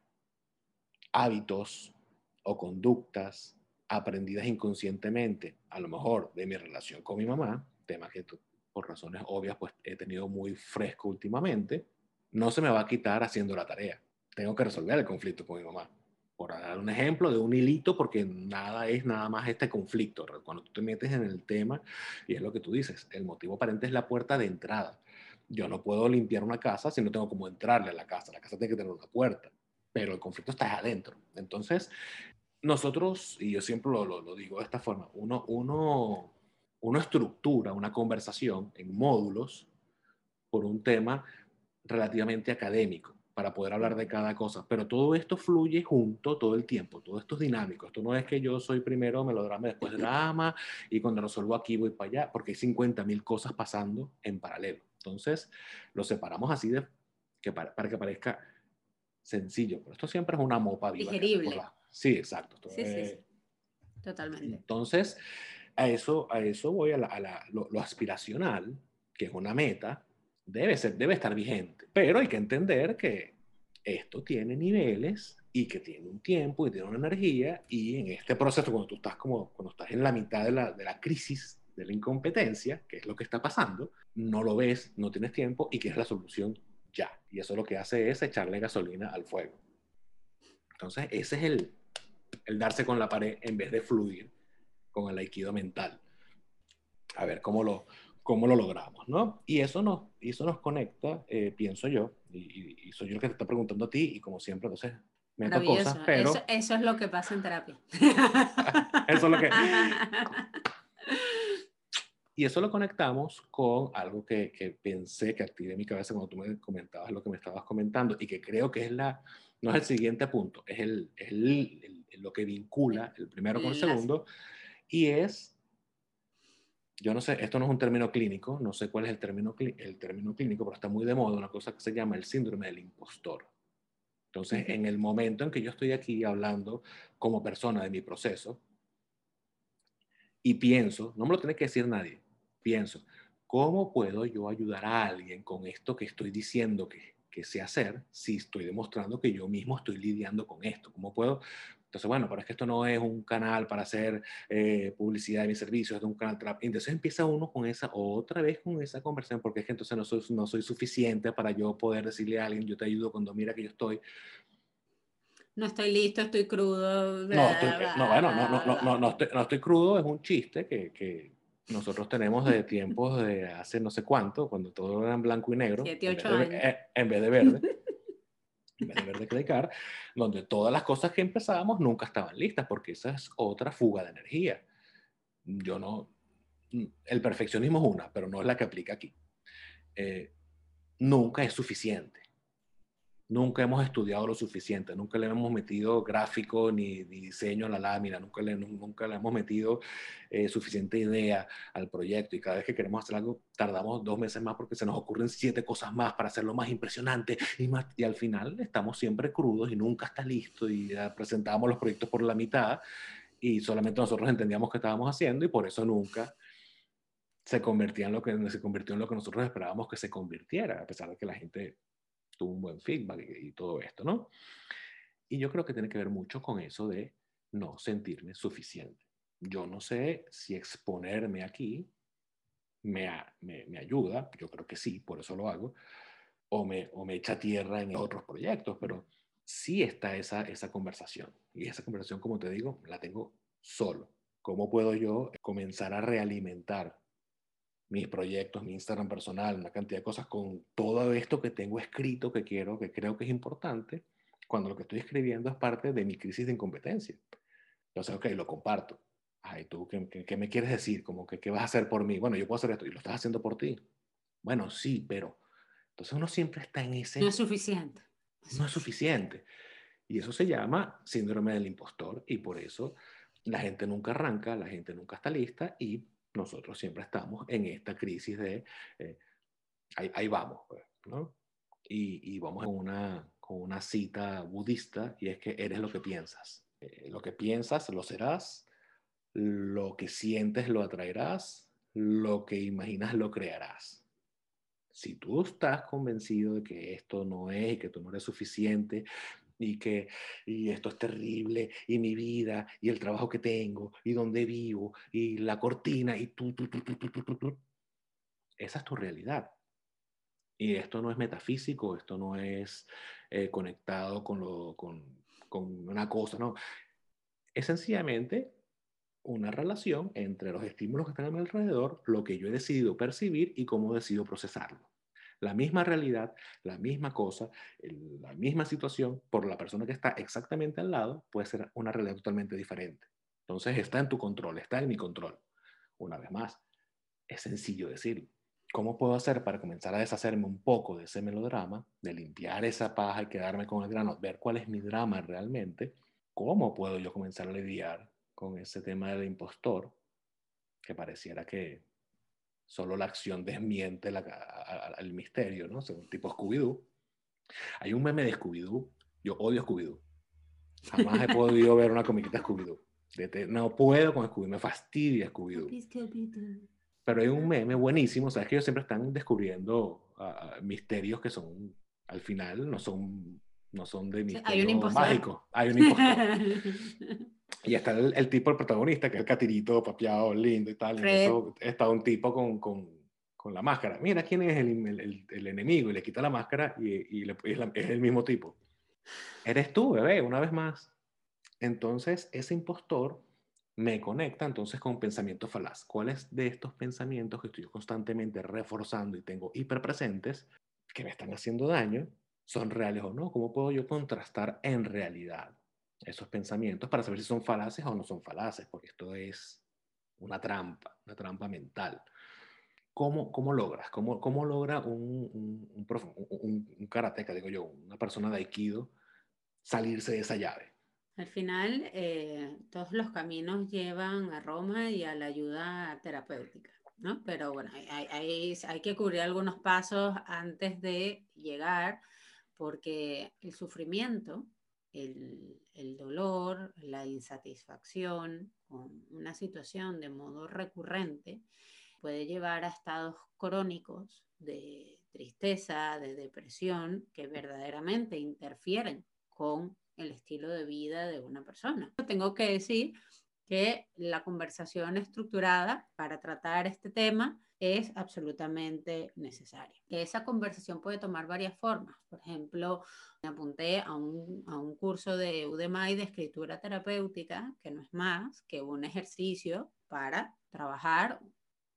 hábitos o conductas aprendidas inconscientemente, a lo mejor de mi relación con mi mamá, tema que por razones obvias pues he tenido muy fresco últimamente, no se me va a quitar haciendo la tarea. Tengo que resolver el conflicto con mi mamá. Por dar un ejemplo de un hilito, porque nada es nada más este conflicto. Cuando tú te metes en el tema, y es lo que tú dices, el motivo aparente es la puerta de entrada. Yo no puedo limpiar una casa si no tengo cómo entrarle a la casa. La casa tiene que tener una puerta, pero el conflicto está adentro. Entonces, nosotros, y yo siempre lo, digo de esta forma, uno, uno, uno estructura una conversación en módulos por un tema relativamente académico para poder hablar de cada cosa, pero todo esto fluye junto todo el tiempo, todo esto es dinámico, esto no es que yo soy primero melodrama, después drama, y cuando resuelvo aquí voy para allá, porque hay 50 mil cosas pasando en paralelo. Entonces, lo separamos así de, que para, que parezca sencillo, pero esto siempre es una mopa viva. Digerible. Sí, exacto. Sí, sí, sí, Totalmente. Entonces, a eso, a eso voy a, la, lo, lo aspiracional, que es una meta, debe, ser, debe estar vigente. Pero hay que entender que esto tiene niveles y que tiene un tiempo y tiene una energía y en este proceso, cuando tú estás como, cuando estás en la mitad de la, de la crisis, de la incompetencia, que es lo que está pasando, no lo ves, no tienes tiempo y que es la solución ya. Y eso lo que hace es echarle gasolina al fuego. Entonces, ese es el, el darse con la pared en vez de fluir con el aikido mental. A ver cómo lo, cómo lo logramos, ¿no? Y eso nos, eso nos conecta, eh, pienso yo, y, soy yo el que te está preguntando a ti, y como siempre, entonces, meto cosas, pero... Eso, eso, es lo que pasa en terapia. [laughs] eso es lo que... [laughs] Y eso lo conectamos con algo que, que, pensé, que activé en mi cabeza cuando tú me comentabas lo que me estabas comentando, y que creo que es la, no es el siguiente punto, es, el, el, lo que vincula el primero con el segundo, y es yo no sé, esto no es un término clínico, no sé cuál es el término, el término clínico, pero está muy de moda una cosa que se llama el síndrome del impostor. Entonces, en el momento en que yo estoy aquí hablando como persona de mi proceso y pienso, no me lo tiene que decir nadie, pienso, ¿cómo puedo yo ayudar a alguien con esto que estoy diciendo que, que sé hacer si estoy demostrando que yo mismo estoy lidiando con esto? ¿Cómo puedo entonces, bueno, pero es que esto no es un canal para hacer eh, publicidad de mis servicios, es un canal trap. Entonces empieza uno con esa, otra vez con esa conversación, porque es que entonces no soy, no soy suficiente para yo poder decirle a alguien, yo te ayudo cuando mira que yo estoy. No estoy listo, estoy crudo. no, no, bueno, no, no, no, no, estoy, no estoy crudo, es un chiste que, que nosotros tenemos de tiempos de hace no sé cuánto, cuando todo era en blanco y negro. Siete, ocho años. Eh, en vez de verde. [laughs] en vez de donde todas las cosas que empezábamos nunca estaban listas, porque esa es otra fuga de energía. Yo no, el perfeccionismo es una, pero no es la que aplica aquí. Eh, nunca es suficiente nunca hemos estudiado lo suficiente, nunca le hemos metido gráfico ni, diseño a la lámina, nunca le, nunca le hemos metido eh, suficiente idea al proyecto. Y cada vez que queremos hacer algo tardamos dos meses más porque se nos ocurren siete cosas más para hacerlo más impresionante y, más, y al final estamos siempre crudos y nunca está listo y presentamos los proyectos por la mitad y solamente nosotros entendíamos qué estábamos haciendo y por eso nunca se convertía en lo que se convirtió en lo que nosotros esperábamos que se convirtiera, a pesar de que la gente tuvo un buen feedback y, todo esto, ¿no? Y yo creo que tiene que ver mucho con eso de no sentirme suficiente. Yo no sé si exponerme aquí me, me, ayuda, yo creo que sí, por eso lo hago, o me, o me echa tierra en otros proyectos, pero sí está esa, esa conversación. Y esa conversación, como te digo, la tengo solo. ¿Cómo puedo yo comenzar a realimentar mis proyectos, mi Instagram personal, una cantidad de cosas con todo esto que tengo escrito que quiero, que creo que es importante, cuando lo que estoy escribiendo es parte de mi crisis de incompetencia. Entonces, ok, lo comparto. Ay, tú, ¿qué, qué, me quieres decir? Como que, ¿qué vas a hacer por mí? Bueno, yo puedo hacer esto y lo estás haciendo por ti. Bueno, sí, pero... Entonces uno siempre está en ese... No es suficiente. No es suficiente. Y eso se llama síndrome del impostor y por eso la gente nunca arranca, la gente nunca está lista y nosotros siempre estamos en esta crisis de, eh, ahí, vamos, pues, ¿no? Y, y, vamos con una, con una cita budista y es que eres lo que piensas. Eh, lo que piensas lo serás, lo que sientes lo atraerás, lo que imaginas lo crearás. Si tú estás convencido de que esto no es y que tú no eres suficiente, y que y esto es terrible y mi vida y el trabajo que tengo y donde vivo y la cortina y tú, tú, tú, tú, tú, tú, tú. Esa es tu realidad. Y esto no es metafísico, esto no es eh, conectado con, lo, con, con una cosa, no. Es sencillamente una relación entre los estímulos que están a mi alrededor, lo que yo he decidido percibir y cómo decido procesarlo la misma realidad, la misma cosa, la misma situación, por la persona que está exactamente al lado, puede ser una realidad totalmente diferente. Entonces está en tu control, está en mi control. Una vez más, es sencillo decirlo. ¿cómo puedo hacer para comenzar a deshacerme un poco de ese melodrama, de limpiar esa paja y quedarme con el grano, ver cuál es mi drama realmente? ¿Cómo puedo yo comenzar a lidiar con ese tema del impostor, que pareciera que solo la acción desmiente el misterio, ¿no? Según tipo Scooby-Doo. Hay un meme de Scooby-Doo, yo odio Scooby-Doo. Jamás he [laughs] podido ver una comiquita Scooby-Doo. No puedo con Scooby, me fastidia Scooby-Doo. Pero hay un meme buenísimo, sabes que ellos siempre están descubriendo uh, misterios que son, al final, no son, no son de misterio hay un mágico. Hay un impostor. [laughs] y está el, tipo, el protagonista, que es el catirito, papiado, lindo y tal. Y está un tipo con, con, con, la máscara. Mira quién es el, el, el, enemigo y le quita la máscara y, y le, es, es el mismo tipo. Eres tú, bebé, una vez más. Entonces, ese impostor me conecta entonces con pensamientos falaz. ¿Cuáles de estos pensamientos que estoy constantemente reforzando y tengo hiperpresentes que me están haciendo daño son reales o no? ¿Cómo puedo yo contrastar en realidad esos pensamientos para saber si son falaces o no son falaces? Porque esto es una trampa, una trampa mental. ¿Cómo, cómo logras? ¿Cómo, cómo logra un, un, un, un, un karateca, digo yo, una persona de aikido, salirse de esa llave? Al final, eh, todos los caminos llevan a Roma y a la ayuda terapéutica, ¿no? Pero bueno, hay, hay, hay, que cubrir algunos pasos antes de llegar, porque el sufrimiento, el, el dolor, la insatisfacción con una situación de modo recurrente puede llevar a estados crónicos de tristeza, de depresión, que verdaderamente interfieren con el estilo de vida de una persona. Tengo que decir que la conversación estructurada para tratar este tema es absolutamente necesaria. Esa conversación puede tomar varias formas. Por ejemplo, me apunté a un, a un curso de Udemy de escritura terapéutica, que no es más que un ejercicio para trabajar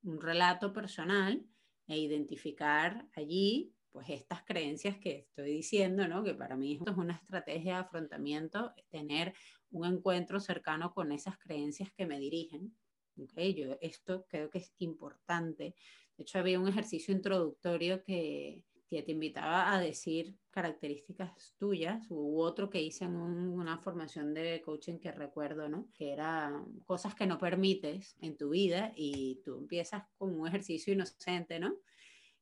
un relato personal e identificar allí pues estas creencias que estoy diciendo, ¿no? Que para mí esto es una estrategia de afrontamiento, tener un encuentro cercano con esas creencias que me dirigen. ¿Okay? Yo esto creo que es importante. De hecho, había un ejercicio introductorio que, que te invitaba a decir características tuyas, u otro que hice en una formación de coaching que recuerdo, ¿no? Que era cosas que no permites en tu vida y tú empiezas con un ejercicio inocente, ¿no?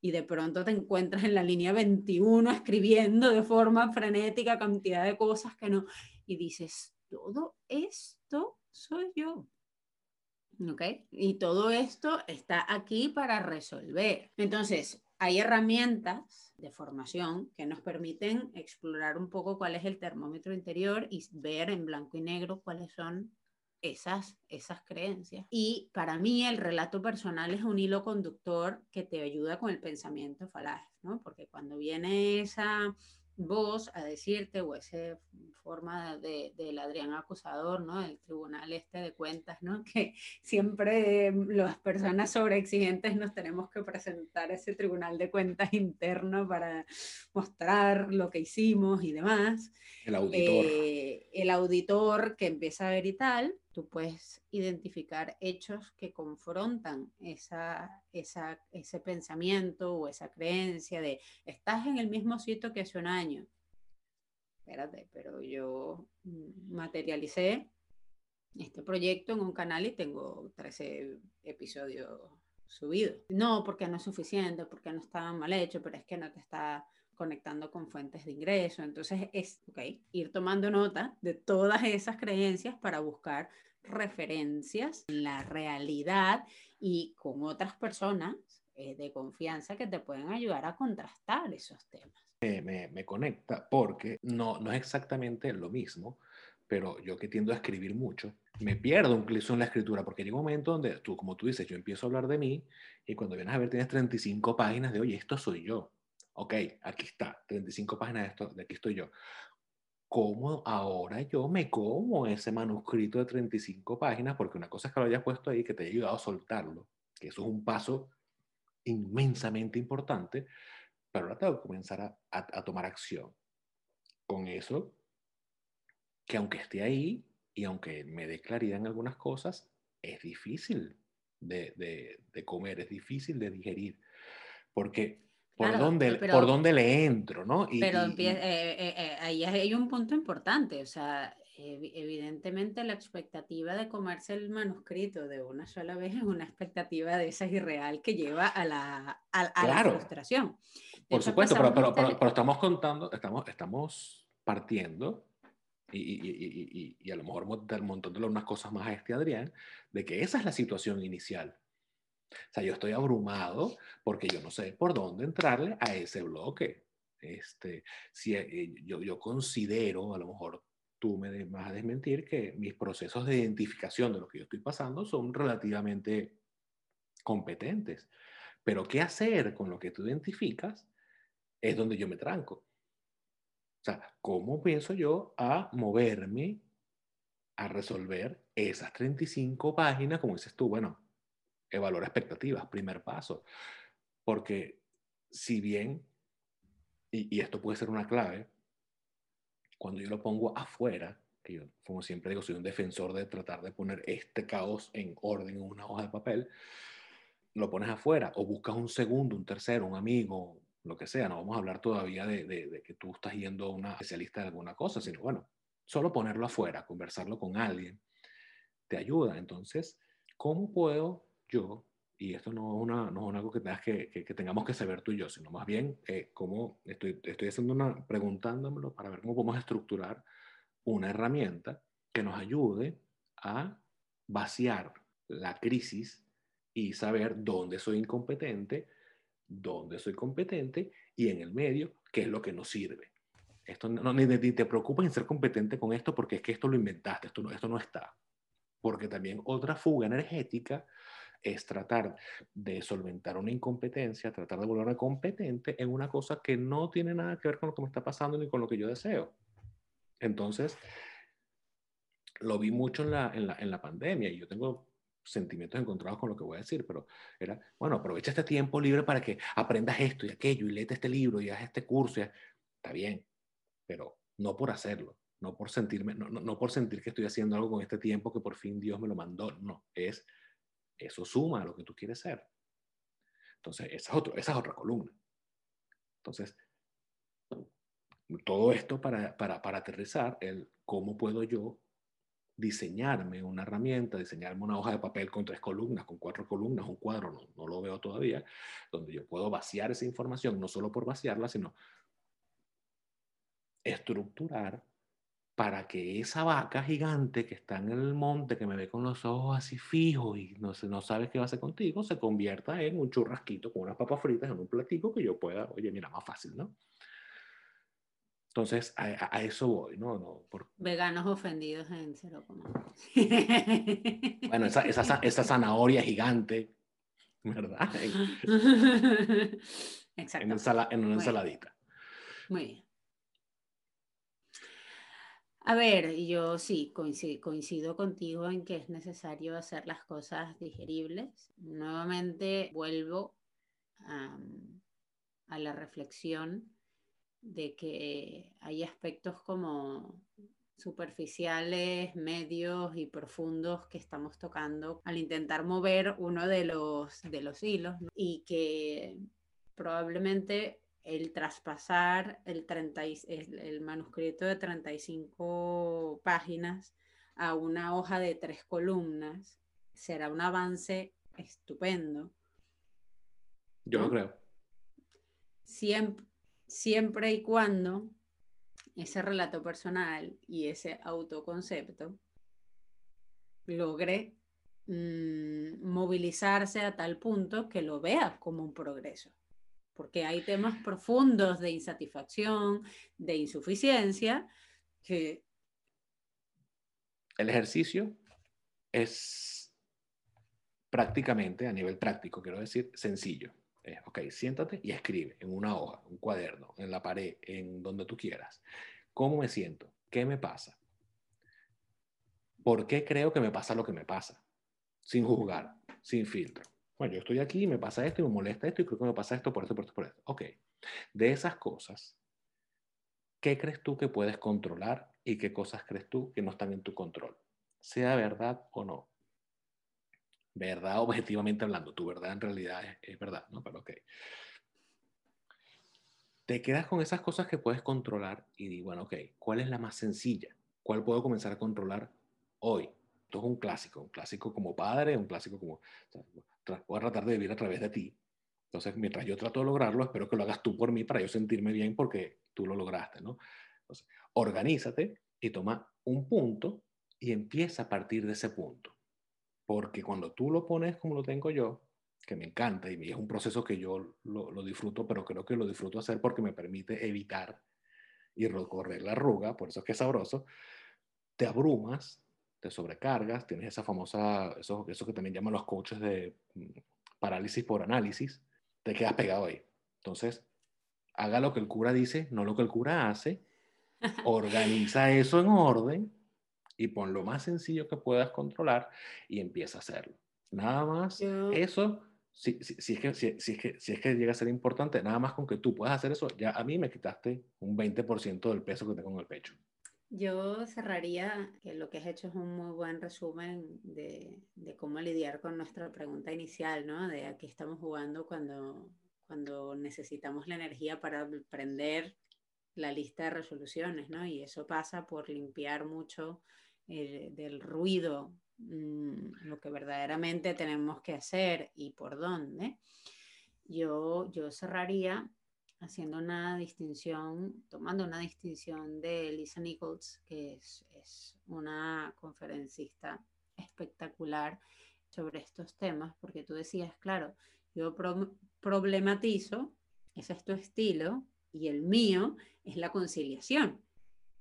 y de pronto te encuentras en la línea 21 escribiendo de forma frenética cantidad de cosas que no, y dices, todo esto soy yo. ¿Ok? Y todo esto está aquí para resolver. Entonces, hay herramientas de formación que nos permiten explorar un poco cuál es el termómetro interior y ver en blanco y negro cuáles son esas, esas creencias. Y para mí el relato personal es un hilo conductor que te ayuda con el pensamiento falaz, ¿no? Porque cuando viene esa voz a decirte o esa forma del de, Adrián acusador, ¿no? El tribunal este de cuentas, ¿no? [laughs] Que siempre las personas sobreexigentes nos tenemos que presentar a ese tribunal de cuentas interno para mostrar lo que hicimos y demás. El auditor. Eh, el auditor que empieza a ver y tal, tú puedes identificar hechos que confrontan esa, ese pensamiento o esa creencia de estás en el mismo sitio que hace un año. Espérate, pero yo materialicé este proyecto en un canal y tengo 13 episodios subidos. No, porque no es suficiente, porque no está mal hecho, pero es que no te está conectando con fuentes de ingreso. Entonces es, ok, ir tomando nota de todas esas creencias para buscar referencias en la realidad y con otras personas eh, de confianza que te pueden ayudar a contrastar esos temas. Me, me, conecta porque no, no es exactamente lo mismo, pero yo que tiendo a escribir mucho, me pierdo incluso en la escritura, porque llega un momento donde tú, como tú dices, yo empiezo a hablar de mí y cuando vienes a ver tienes 35 páginas de, oye, esto soy yo ok, aquí está, 35 páginas de esto, de aquí estoy yo. ¿Cómo ahora yo me como ese manuscrito de 35 páginas? Porque una cosa es que lo hayas puesto ahí, que te haya ayudado a soltarlo, que eso es un paso inmensamente importante, pero ahora tengo que comenzar a, a tomar acción con eso, que aunque esté ahí y aunque me dé claridad en algunas cosas, es difícil de, de, comer, es difícil de digerir, porque por, dónde, por dónde le entro, ¿no? pero eh, eh, eh, ahí hay un punto importante, o sea, evidentemente la expectativa de comerse el manuscrito de una sola vez es una expectativa de esa irreal que lleva a la, a, la frustración. Por supuesto, pero, pero, pero, estamos contando, estamos, estamos partiendo y, y, y, a lo mejor montándole unas cosas más a este Adrián, de que esa es la situación inicial. O sea, yo estoy abrumado porque yo no sé por dónde entrarle a ese bloque. Este, si eh, yo, yo considero, a lo mejor tú me vas a desmentir, que mis procesos de identificación de lo que yo estoy pasando son relativamente competentes. Pero qué hacer con lo que tú identificas es donde yo me tranco. O sea, ¿cómo pienso yo a moverme a resolver esas 35 páginas, como dices tú? Bueno, evaluar expectativas, primer paso. Porque si bien, y, esto puede ser una clave, cuando yo lo pongo afuera, que yo, como siempre digo, soy un defensor de tratar de poner este caos en orden en una hoja de papel, lo pones afuera o buscas un segundo, un tercero, un amigo, lo que sea. No vamos a hablar todavía de, de, que tú estás yendo a una especialista de alguna cosa, sino bueno, solo ponerlo afuera, conversarlo con alguien, te ayuda. Entonces, ¿cómo puedo yo, y esto no es, una, no es algo que, tengas que, que, tengamos que saber tú y yo, sino más bien eh, cómo estoy, estoy haciendo una, preguntándomelo para ver cómo podemos estructurar una herramienta que nos ayude a vaciar la crisis y saber dónde soy incompetente, dónde soy competente y en el medio qué es lo que nos sirve. Esto no, ni, te preocupes en ser competente con esto porque es que esto lo inventaste, esto no, esto no está. Porque también otra fuga energética es tratar de solventar una incompetencia, tratar de volverme competente en una cosa que no tiene nada que ver con lo que me está pasando ni con lo que yo deseo. Entonces, lo vi mucho en la, en la, en la pandemia y yo tengo sentimientos encontrados con lo que voy a decir, pero era, bueno, aprovecha este tiempo libre para que aprendas esto y aquello y léete este libro y haz este curso. Está bien, pero no por hacerlo, no por sentirme, no, no, por sentir que estoy haciendo algo con este tiempo que por fin Dios me lo mandó, no, es, eso suma a lo que tú quieres ser. Entonces, esa es, otro, otra columna. Entonces, todo esto para, para, para aterrizar el cómo puedo yo diseñarme una herramienta, diseñarme una hoja de papel con tres columnas, con cuatro columnas, un cuadro, no, no lo veo todavía, donde yo puedo vaciar esa información, no solo por vaciarla, sino estructurar para que esa vaca gigante que está en el monte, que me ve con los ojos así fijos y no, no sabe qué va a hacer contigo, se convierta en un churrasquito con unas papas fritas en un platico que yo pueda, oye, mira, más fácil, ¿no? Entonces, a, eso voy, ¿no? no Veganos ofendidos en cero bueno, esa, esa, esa, zanahoria gigante, [laughs] ¿verdad? [laughs] Exacto. En, una ensaladita. Muy bien. A ver, yo sí coincido, contigo en que es necesario hacer las cosas digeribles. Nuevamente vuelvo a la reflexión de que hay aspectos como superficiales, medios y profundos que estamos tocando al intentar mover uno de los, de los hilos y que probablemente el traspasar el, 30, el manuscrito de 35 páginas a una hoja de tres columnas será un avance estupendo. Yo lo creo. Siempre, siempre y cuando ese relato personal y ese autoconcepto logre mm, movilizarse a tal punto que lo vea como un progreso. Porque hay temas profundos de insatisfacción, de insuficiencia, que... El ejercicio es prácticamente, a nivel práctico, quiero decir, sencillo. Eh, ok, siéntate y escribe en una hoja, un cuaderno, en la pared, en donde tú quieras. ¿Cómo me siento? ¿Qué me pasa? ¿Por qué creo que me pasa lo que me pasa? Sin juzgar, sin filtro. Bueno, yo estoy aquí, me pasa esto y me molesta esto y creo que me pasa esto por esto, por esto, por esto. Ok. De esas cosas, ¿qué crees tú que puedes controlar y qué cosas crees tú que no están en tu control? Sea verdad o no. verdad [laughs] objetivamente hablando, tu verdad en realidad es, es verdad, ¿no? Pero ok. Te quedas con esas cosas que puedes controlar y di, bueno, ok, ¿cuál es la más sencilla? ¿Cuál puedo comenzar a controlar hoy? Esto es un clásico, un clásico como padre, un clásico como, voy a tratar de vivir a través de ti. Entonces, mientras yo trato de lograrlo, espero que lo hagas tú por mí para yo sentirme bien porque tú lo lograste, ¿no? Entonces, organízate y toma un punto y empieza a partir de ese punto. Porque cuando tú lo pones como lo tengo yo, que me encanta y es un proceso que yo lo, lo disfruto, pero creo que lo disfruto hacer porque me permite evitar y recorrer la arruga, por eso es que es sabroso, te abrumas, te sobrecargas, tienes esa famosa, eso, eso que también llaman los coaches de mm, parálisis por análisis, te quedas pegado ahí. Entonces, haga lo que el cura dice, no lo que el cura hace, [laughs] organiza eso en orden y pon lo más sencillo que puedas controlar y empieza a hacerlo. Nada más eso, si, si, es que, si, es que, si es que llega a ser importante, nada más con que tú puedas hacer eso, ya a mí me quitaste un 20% del peso que tengo en el pecho. Yo cerraría que lo que has hecho es un muy buen resumen de, de, cómo lidiar con nuestra pregunta inicial, ¿no? De a qué estamos jugando cuando, cuando necesitamos la energía para prender la lista de resoluciones, ¿no? Y eso pasa por limpiar mucho eh, del ruido mm, lo que verdaderamente tenemos que hacer y por dónde. Yo, yo cerraría haciendo una distinción, tomando una distinción de Lisa Nichols, que es, una conferencista espectacular sobre estos temas, porque tú decías, claro, yo problematizo, ese es tu estilo, y el mío es la conciliación,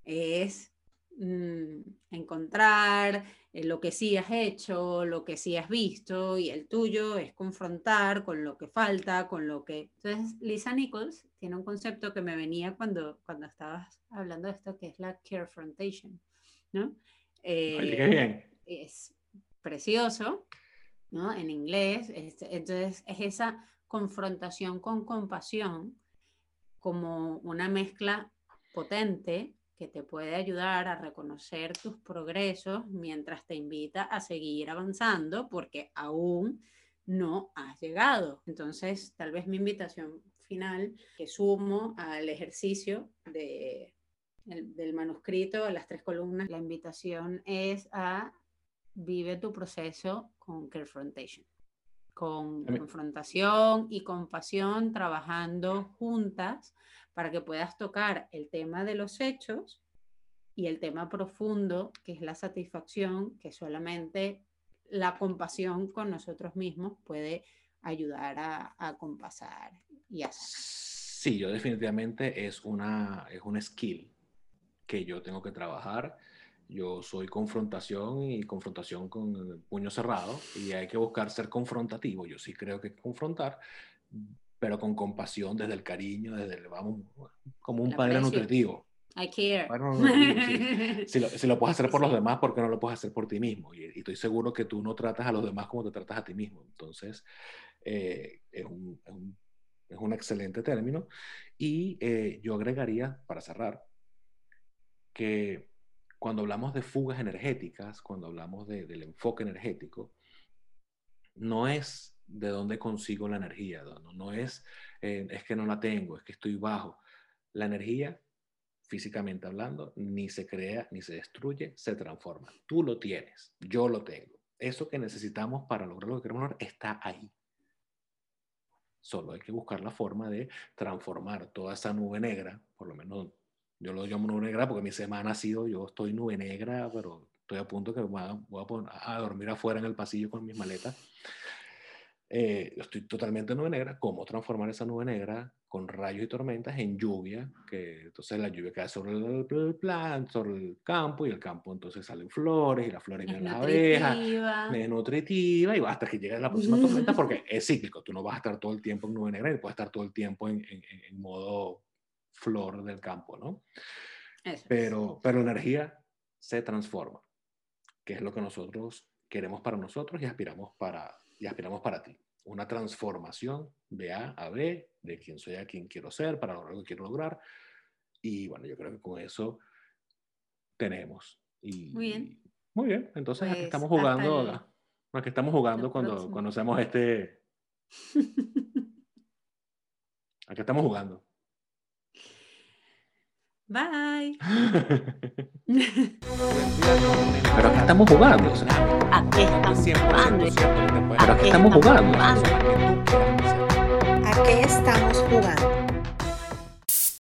es mm, encontrar lo que sí has hecho, lo que sí has visto, y el tuyo es confrontar con lo que falta, con lo que... Entonces, Lisa Nichols tiene un concepto que me venía cuando, cuando estabas hablando de esto, que es la carefrontation, ¿no? Eh, es precioso, ¿no? En inglés, entonces es esa confrontación con compasión como una mezcla potente que te puede ayudar a reconocer tus progresos mientras te invita a seguir avanzando porque aún no has llegado. Entonces, tal vez mi invitación final que sumo al ejercicio de, del manuscrito, a las tres columnas, la invitación es a vive tu proceso con Carefrontation, con confrontación y compasión, trabajando juntas para que puedas tocar el tema de los hechos y el tema profundo, que es la satisfacción, que solamente la compasión con nosotros mismos puede ayudar a, a compasar y a Sí, yo definitivamente es una es un skill que yo tengo que trabajar. Yo soy confrontación y confrontación con el puño cerrado y hay que buscar ser confrontativo. Yo sí creo que confrontar, pero con compasión, desde el cariño, desde el, vamos, como un padre nutritivo. I care. [laughs] si, lo, si, lo, puedes hacer por los demás, ¿por qué no lo puedes hacer por ti mismo? Y, estoy seguro que tú no tratas a los demás como te tratas a ti mismo. Entonces, eh, es, un, es, un, es, un, excelente término. Y eh, yo agregaría, para cerrar, que cuando hablamos de fugas energéticas, cuando hablamos de, del enfoque energético, no es de dónde consigo la energía. No, no es, eh, es que no la tengo, es que estoy bajo. La energía, físicamente hablando, ni se crea ni se destruye, se transforma. Tú lo tienes, yo lo tengo. Eso que necesitamos para lograr lo que queremos lograr está ahí. Solo hay que buscar la forma de transformar toda esa nube negra, por lo menos yo lo llamo nube negra porque mi semana ha sido, yo estoy nube negra, pero estoy a punto que voy a, a dormir afuera en el pasillo con mis maletas eh, estoy totalmente nube negra, cómo transformar esa nube negra con rayos y tormentas en lluvia, que entonces la lluvia cae sobre el, plan, sobre el campo y el campo entonces salen flores y las flores vienen las abejas, es nutritiva y hasta que llegue la próxima [laughs] tormenta porque es cíclico, tú no vas a estar todo el tiempo en nube negra y puedes estar todo el tiempo en, en, en modo flor del campo, ¿no? pero, pero la energía se transforma, que es lo que nosotros queremos para nosotros y aspiramos para y aspiramos para ti. Una transformación de A a B, de quién soy a quién quiero ser, para lograr lo que quiero lograr. Y bueno, yo creo que con eso tenemos. Y, muy bien. muy bien, entonces pues, estamos jugando ¿A qué estamos jugando El cuando, próximo. cuando hacemos este... [laughs] ¿A qué estamos jugando? Bye. [laughs] Pero ¿a qué estamos jugando? O sea, ¿A qué estamos jugando? ¿Pero a qué estamos jugando? ¿A qué estamos jugando?